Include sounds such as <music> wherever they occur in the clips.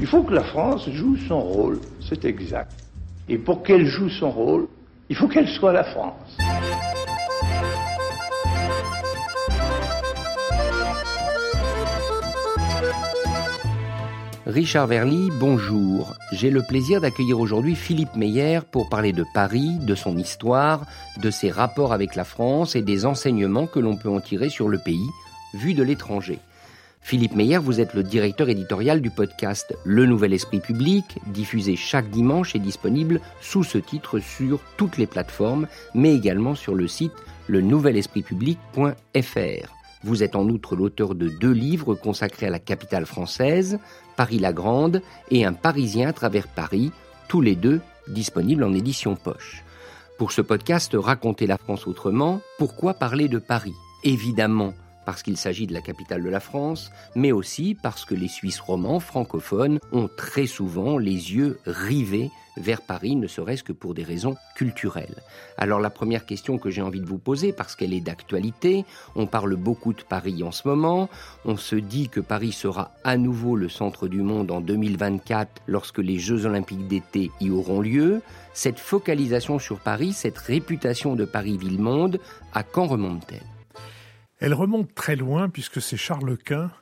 Il faut que la France joue son rôle, c'est exact. Et pour qu'elle joue son rôle, il faut qu'elle soit la France. Richard Verly, bonjour. J'ai le plaisir d'accueillir aujourd'hui Philippe Meyer pour parler de Paris, de son histoire, de ses rapports avec la France et des enseignements que l'on peut en tirer sur le pays, vu de l'étranger. Philippe Meyer, vous êtes le directeur éditorial du podcast Le Nouvel Esprit Public, diffusé chaque dimanche et disponible sous ce titre sur toutes les plateformes, mais également sur le site lenouvelespritpublic.fr. Vous êtes en outre l'auteur de deux livres consacrés à la capitale française, Paris la Grande et Un Parisien à travers Paris, tous les deux disponibles en édition poche. Pour ce podcast Raconter la France autrement, pourquoi parler de Paris? Évidemment, parce qu'il s'agit de la capitale de la France, mais aussi parce que les Suisses romans francophones ont très souvent les yeux rivés vers Paris, ne serait-ce que pour des raisons culturelles. Alors la première question que j'ai envie de vous poser, parce qu'elle est d'actualité, on parle beaucoup de Paris en ce moment, on se dit que Paris sera à nouveau le centre du monde en 2024 lorsque les Jeux olympiques d'été y auront lieu. Cette focalisation sur Paris, cette réputation de Paris-Ville-Monde, à quand remonte-t-elle? Elle remonte très loin puisque c'est Charles Quint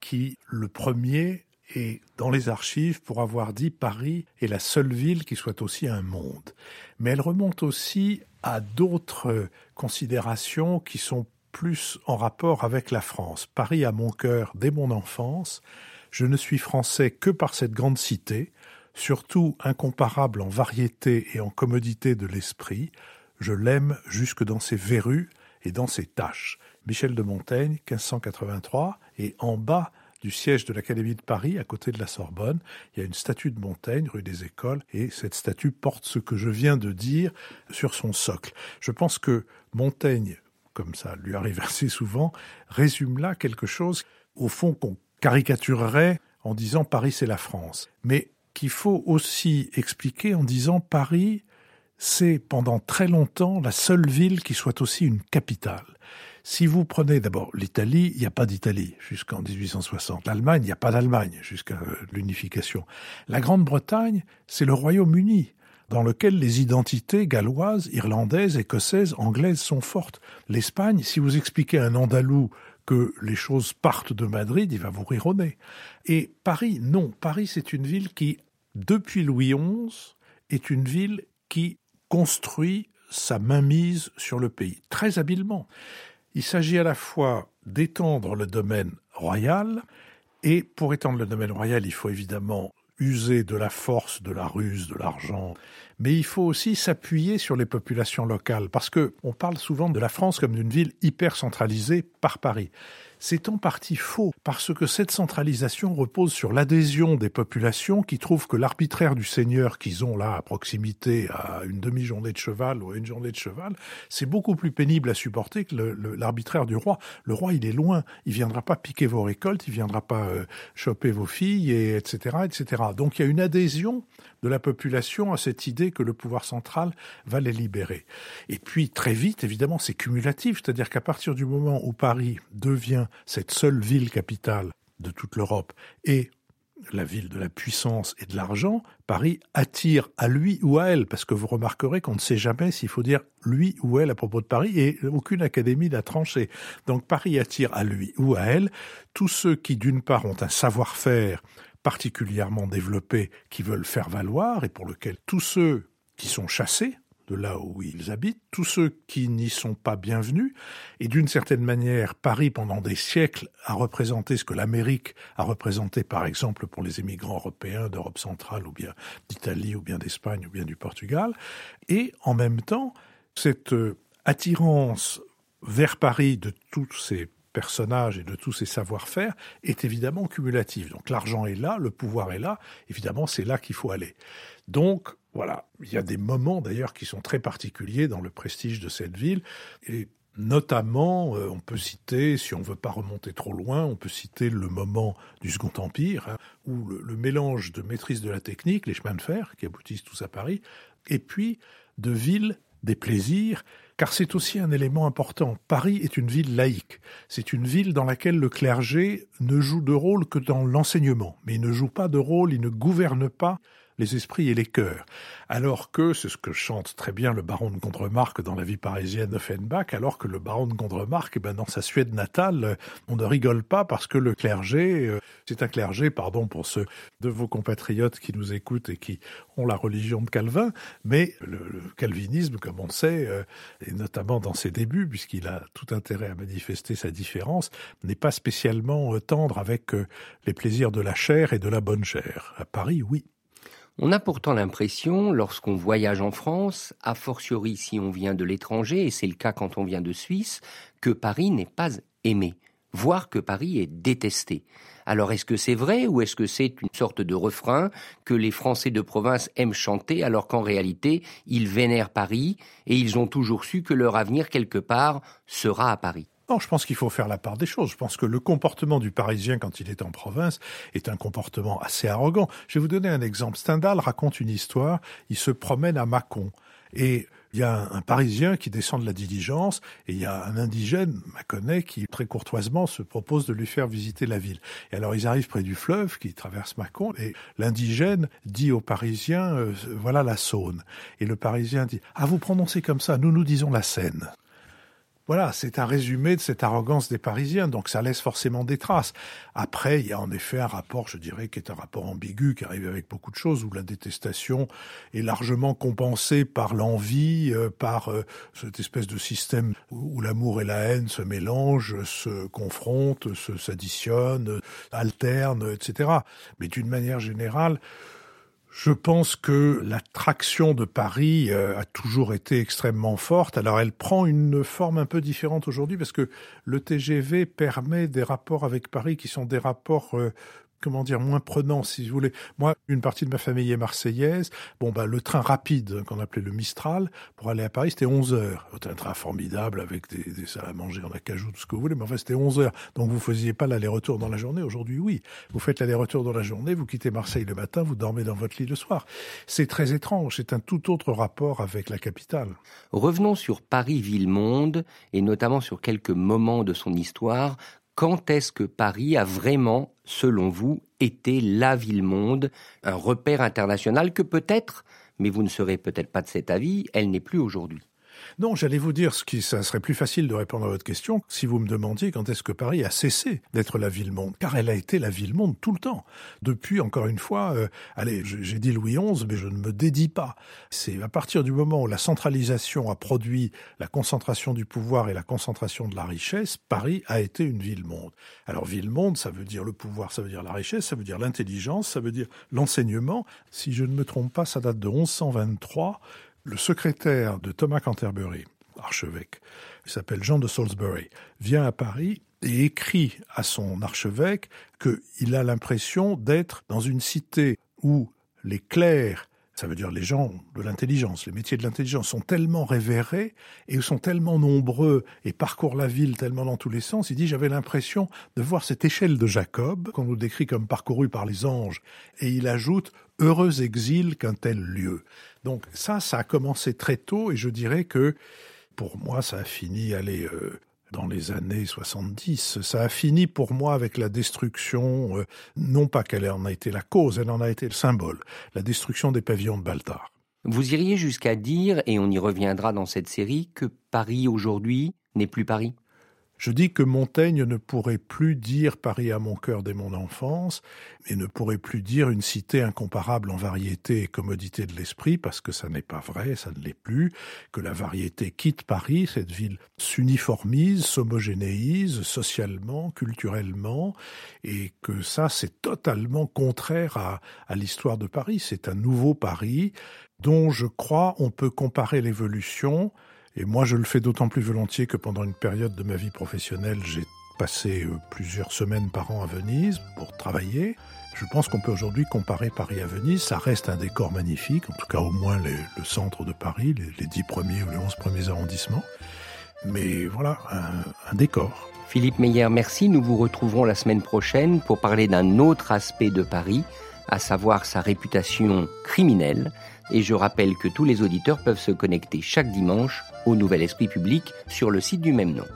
qui, le premier, est dans les archives pour avoir dit Paris est la seule ville qui soit aussi un monde. Mais elle remonte aussi à d'autres considérations qui sont plus en rapport avec la France. Paris a mon cœur dès mon enfance. Je ne suis français que par cette grande cité, surtout incomparable en variété et en commodité de l'esprit. Je l'aime jusque dans ses verrues et dans ses tâches. Michel de Montaigne, 1583, et en bas du siège de l'Académie de Paris, à côté de la Sorbonne, il y a une statue de Montaigne, rue des Écoles, et cette statue porte ce que je viens de dire sur son socle. Je pense que Montaigne, comme ça lui arrive <laughs> assez souvent, résume là quelque chose, au fond, qu'on caricaturerait en disant Paris c'est la France, mais qu'il faut aussi expliquer en disant Paris c'est pendant très longtemps la seule ville qui soit aussi une capitale. Si vous prenez d'abord l'Italie, il n'y a pas d'Italie jusqu'en 1860. L'Allemagne, il n'y a pas d'Allemagne jusqu'à euh, l'unification. La Grande-Bretagne, c'est le Royaume-Uni dans lequel les identités galloises, irlandaises, écossaises, anglaises sont fortes. L'Espagne, si vous expliquez à un Andalou que les choses partent de Madrid, il va vous rire au nez. Et Paris, non. Paris, c'est une ville qui, depuis Louis XI, est une ville qui construit sa mainmise sur le pays, très habilement. Il s'agit à la fois d'étendre le domaine royal, et pour étendre le domaine royal, il faut évidemment user de la force, de la ruse, de l'argent, mais il faut aussi s'appuyer sur les populations locales, parce que on parle souvent de la France comme d'une ville hyper centralisée par Paris. C'est en partie faux, parce que cette centralisation repose sur l'adhésion des populations qui trouvent que l'arbitraire du Seigneur qu'ils ont là à proximité, à une demi-journée de cheval ou à une journée de cheval, c'est beaucoup plus pénible à supporter que l'arbitraire du roi. Le roi, il est loin, il viendra pas piquer vos récoltes, il viendra pas euh, choper vos filles, et etc., etc. Donc il y a une adhésion de la population à cette idée que le pouvoir central va les libérer. Et puis très vite, évidemment, c'est cumulatif, c'est-à-dire qu'à partir du moment où Paris devient cette seule ville capitale de toute l'Europe et la ville de la puissance et de l'argent, Paris attire à lui ou à elle, parce que vous remarquerez qu'on ne sait jamais s'il faut dire lui ou elle à propos de Paris, et aucune académie n'a tranché. Donc Paris attire à lui ou à elle tous ceux qui, d'une part, ont un savoir-faire particulièrement développé qui veulent faire valoir et pour lequel tous ceux qui sont chassés de là où ils habitent, tous ceux qui n'y sont pas bienvenus, et d'une certaine manière, Paris, pendant des siècles, a représenté ce que l'Amérique a représenté, par exemple, pour les émigrants européens d'Europe centrale, ou bien d'Italie, ou bien d'Espagne, ou bien du Portugal, et en même temps, cette euh, attirance vers Paris de tous ces personnages et de tous ses savoir-faire est évidemment cumulatif. Donc l'argent est là, le pouvoir est là, évidemment c'est là qu'il faut aller. Donc voilà, il y a des moments d'ailleurs qui sont très particuliers dans le prestige de cette ville et Notamment, euh, on peut citer, si on ne veut pas remonter trop loin, on peut citer le moment du Second Empire, hein, où le, le, mélange de maîtrise de la technique, les chemins de fer, qui aboutissent tous à Paris, et puis de villes des plaisirs, car c'est aussi un élément important. Paris est une ville laïque. C'est une ville dans laquelle le clergé ne joue de rôle que dans l'enseignement, mais il ne joue pas de rôle, il ne gouverne pas les esprits et les cœurs. Alors que, c'est ce que chante très bien le baron de Gondremarck dans la vie parisienne de Fenbach, alors que le baron de Gondremarck, eh ben, dans sa Suède natale, euh, on ne rigole pas parce que le clergé, euh, c'est un clergé, pardon pour ceux de vos compatriotes qui nous écoutent et qui ont la religion de Calvin, mais le, calvinisme, comme on sait, euh, et notamment dans ses débuts, puisqu'il a tout intérêt à manifester sa différence, n'est pas spécialement tendre avec les plaisirs de la chair et de la bonne chair. À Paris, oui. On a pourtant l'impression, lorsqu'on voyage en France, a fortiori si on vient de l'étranger, et c'est le cas quand on vient de Suisse, que Paris n'est pas aimé, voire que Paris est détesté. Alors est-ce que c'est vrai ou est-ce que c'est une sorte de refrain que les Français de province aiment chanter alors qu'en réalité ils vénèrent Paris et ils ont toujours su que leur avenir quelque part sera à Paris? Non, je pense qu'il faut faire la part des choses. Je pense que le comportement du Parisien quand il est en province est un comportement assez arrogant. Je vais vous donner un exemple. Stendhal raconte une histoire. Il se promène à Mâcon et il y a un, Parisien qui descend de la diligence et il y a un indigène, Mâconnais, qui très courtoisement se propose de lui faire visiter la ville. Et alors ils arrivent près du fleuve qui traverse Mâcon et l'indigène dit au Parisien euh, voilà la Saône. Et le Parisien dit ah vous prononcez comme ça, nous nous disons la Seine. Voilà, c'est un résumé de cette arrogance des Parisiens, donc ça laisse forcément des traces. Après, il y a en effet un rapport, je dirais, qui est un rapport ambigu, qui arrive avec beaucoup de choses, où la détestation est largement compensée par l'envie, euh, par euh, cette espèce de système où l'amour et la haine se mélangent, se confrontent, s'additionnent, alternent, etc. Mais d'une manière générale, je pense que l'attraction de Paris euh, a toujours été extrêmement forte. Alors elle prend une forme un peu différente aujourd'hui parce que le TGV permet des rapports avec Paris qui sont des rapports euh, comment dire, moins prenant, si vous voulez. Moi, une partie de ma famille est marseillaise. Bon, bah, le train rapide, qu'on appelait le Mistral, pour aller à Paris, c'était 11 heures. C'était un train formidable avec des, des salles à manger en acajou, tout ce que vous voulez, mais enfin, c'était 11 heures. Donc, vous faisiez pas l'aller-retour dans la journée. Aujourd'hui, oui. Vous faites l'aller-retour dans la journée, vous quittez Marseille le matin, vous dormez dans votre lit le soir. C'est très étrange. C'est un tout autre rapport avec la capitale. Revenons sur Paris-Ville-Monde et notamment sur quelques moments de son histoire quand est-ce que Paris a vraiment, selon vous, été la ville-monde, un repère international que peut-être, mais vous ne serez peut-être pas de cet avis, elle n'est plus aujourd'hui? Non, j'allais vous dire ce qui, serait plus facile de répondre à votre question si vous me demandiez quand est-ce que Paris a cessé d'être la ville-monde, car elle a été la ville-monde tout le temps. Depuis, encore une fois, euh, allez, j'ai dit Louis XI, mais je ne me dédie pas. C'est à partir du moment où la centralisation a produit la concentration du pouvoir et la concentration de la richesse, Paris a été une ville-monde. Alors ville-monde, ça veut dire le pouvoir, ça veut dire la richesse, ça veut dire l'intelligence, ça veut dire l'enseignement. Si je ne me trompe pas, ça date de 1123 le secrétaire de Thomas Canterbury, archevêque, il s'appelle Jean de Salisbury, vient à Paris et écrit à son archevêque qu'il a l'impression d'être dans une cité où les clercs, ça veut dire les gens de l'intelligence, les métiers de l'intelligence sont tellement révérés et sont tellement nombreux et parcourent la ville tellement dans tous les sens. Il dit j'avais l'impression de voir cette échelle de Jacob qu'on nous décrit comme parcourue par les anges. Et il ajoute heureux exil qu'un tel lieu. Donc ça, ça a commencé très tôt et je dirais que pour moi, ça a fini, allez, euh, dans les années 70. Ça a fini pour moi avec la destruction, euh, non pas qu'elle en a été la cause, elle en a été le symbole, la destruction des pavillons de Baltar. Vous iriez jusqu'à dire, et on y reviendra dans cette série, que Paris aujourd'hui n'est plus Paris? Je dis que Montaigne ne pourrait plus dire Paris à mon cœur dès mon enfance, et ne pourrait plus dire une cité incomparable en variété et commodité de l'esprit, parce que ça n'est pas vrai, ça ne l'est plus, que la variété quitte Paris, cette ville s'uniformise, s'homogénéise socialement, culturellement, et que ça c'est totalement contraire à, à l'histoire de Paris. C'est un nouveau Paris dont je crois on peut comparer l'évolution et moi, je le fais d'autant plus volontiers que pendant une période de ma vie professionnelle, j'ai passé euh, plusieurs semaines par an à Venise pour travailler. Je pense qu'on peut aujourd'hui comparer Paris à Venise. Ça reste un décor magnifique, en tout cas au moins le centre de Paris, les, dix premiers ou les onze premiers arrondissements. Mais voilà, un, un décor. Philippe Meyer, merci. Nous vous retrouverons la semaine prochaine pour parler d'un autre aspect de Paris, à savoir sa réputation criminelle, et je rappelle que tous les auditeurs peuvent se connecter chaque dimanche au Nouvel Esprit Public sur le site du même nom.